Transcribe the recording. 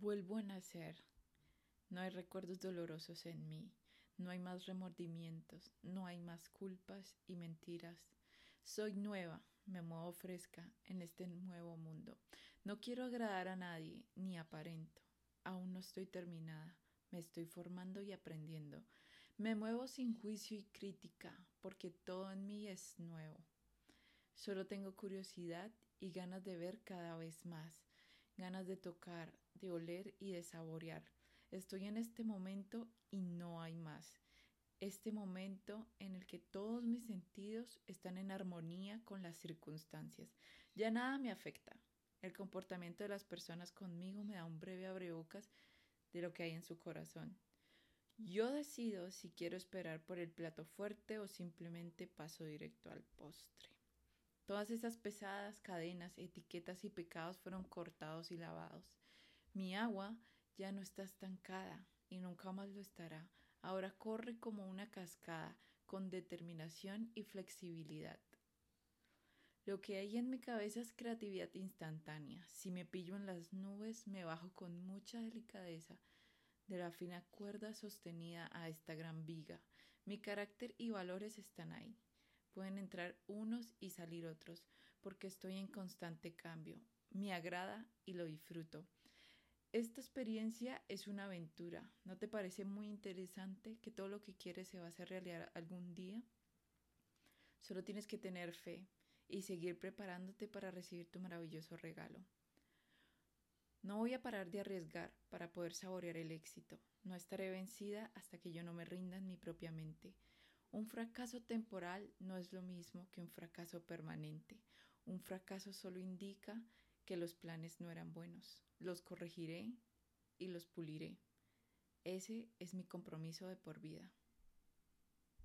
Vuelvo a nacer. No hay recuerdos dolorosos en mí, no hay más remordimientos, no hay más culpas y mentiras. Soy nueva, me muevo fresca en este nuevo mundo. No quiero agradar a nadie, ni aparento. Aún no estoy terminada, me estoy formando y aprendiendo. Me muevo sin juicio y crítica, porque todo en mí es nuevo. Solo tengo curiosidad y ganas de ver cada vez más, ganas de tocar, de oler y de saborear. Estoy en este momento y no hay más. Este momento en el que todos mis sentidos están en armonía con las circunstancias. Ya nada me afecta. El comportamiento de las personas conmigo me da un breve abrebocas de lo que hay en su corazón. Yo decido si quiero esperar por el plato fuerte o simplemente paso directo al postre. Todas esas pesadas cadenas, etiquetas y pecados fueron cortados y lavados. Mi agua ya no está estancada y nunca más lo estará. Ahora corre como una cascada, con determinación y flexibilidad. Lo que hay en mi cabeza es creatividad instantánea. Si me pillo en las nubes, me bajo con mucha delicadeza de la fina cuerda sostenida a esta gran viga. Mi carácter y valores están ahí. Pueden entrar unos y salir otros, porque estoy en constante cambio. Me agrada y lo disfruto. Esta experiencia es una aventura. ¿No te parece muy interesante que todo lo que quieres se va a hacer realidad algún día? Solo tienes que tener fe y seguir preparándote para recibir tu maravilloso regalo. No voy a parar de arriesgar para poder saborear el éxito. No estaré vencida hasta que yo no me rinda en mi propia mente. Un fracaso temporal no es lo mismo que un fracaso permanente. Un fracaso solo indica que los planes no eran buenos. Los corregiré y los puliré. Ese es mi compromiso de por vida.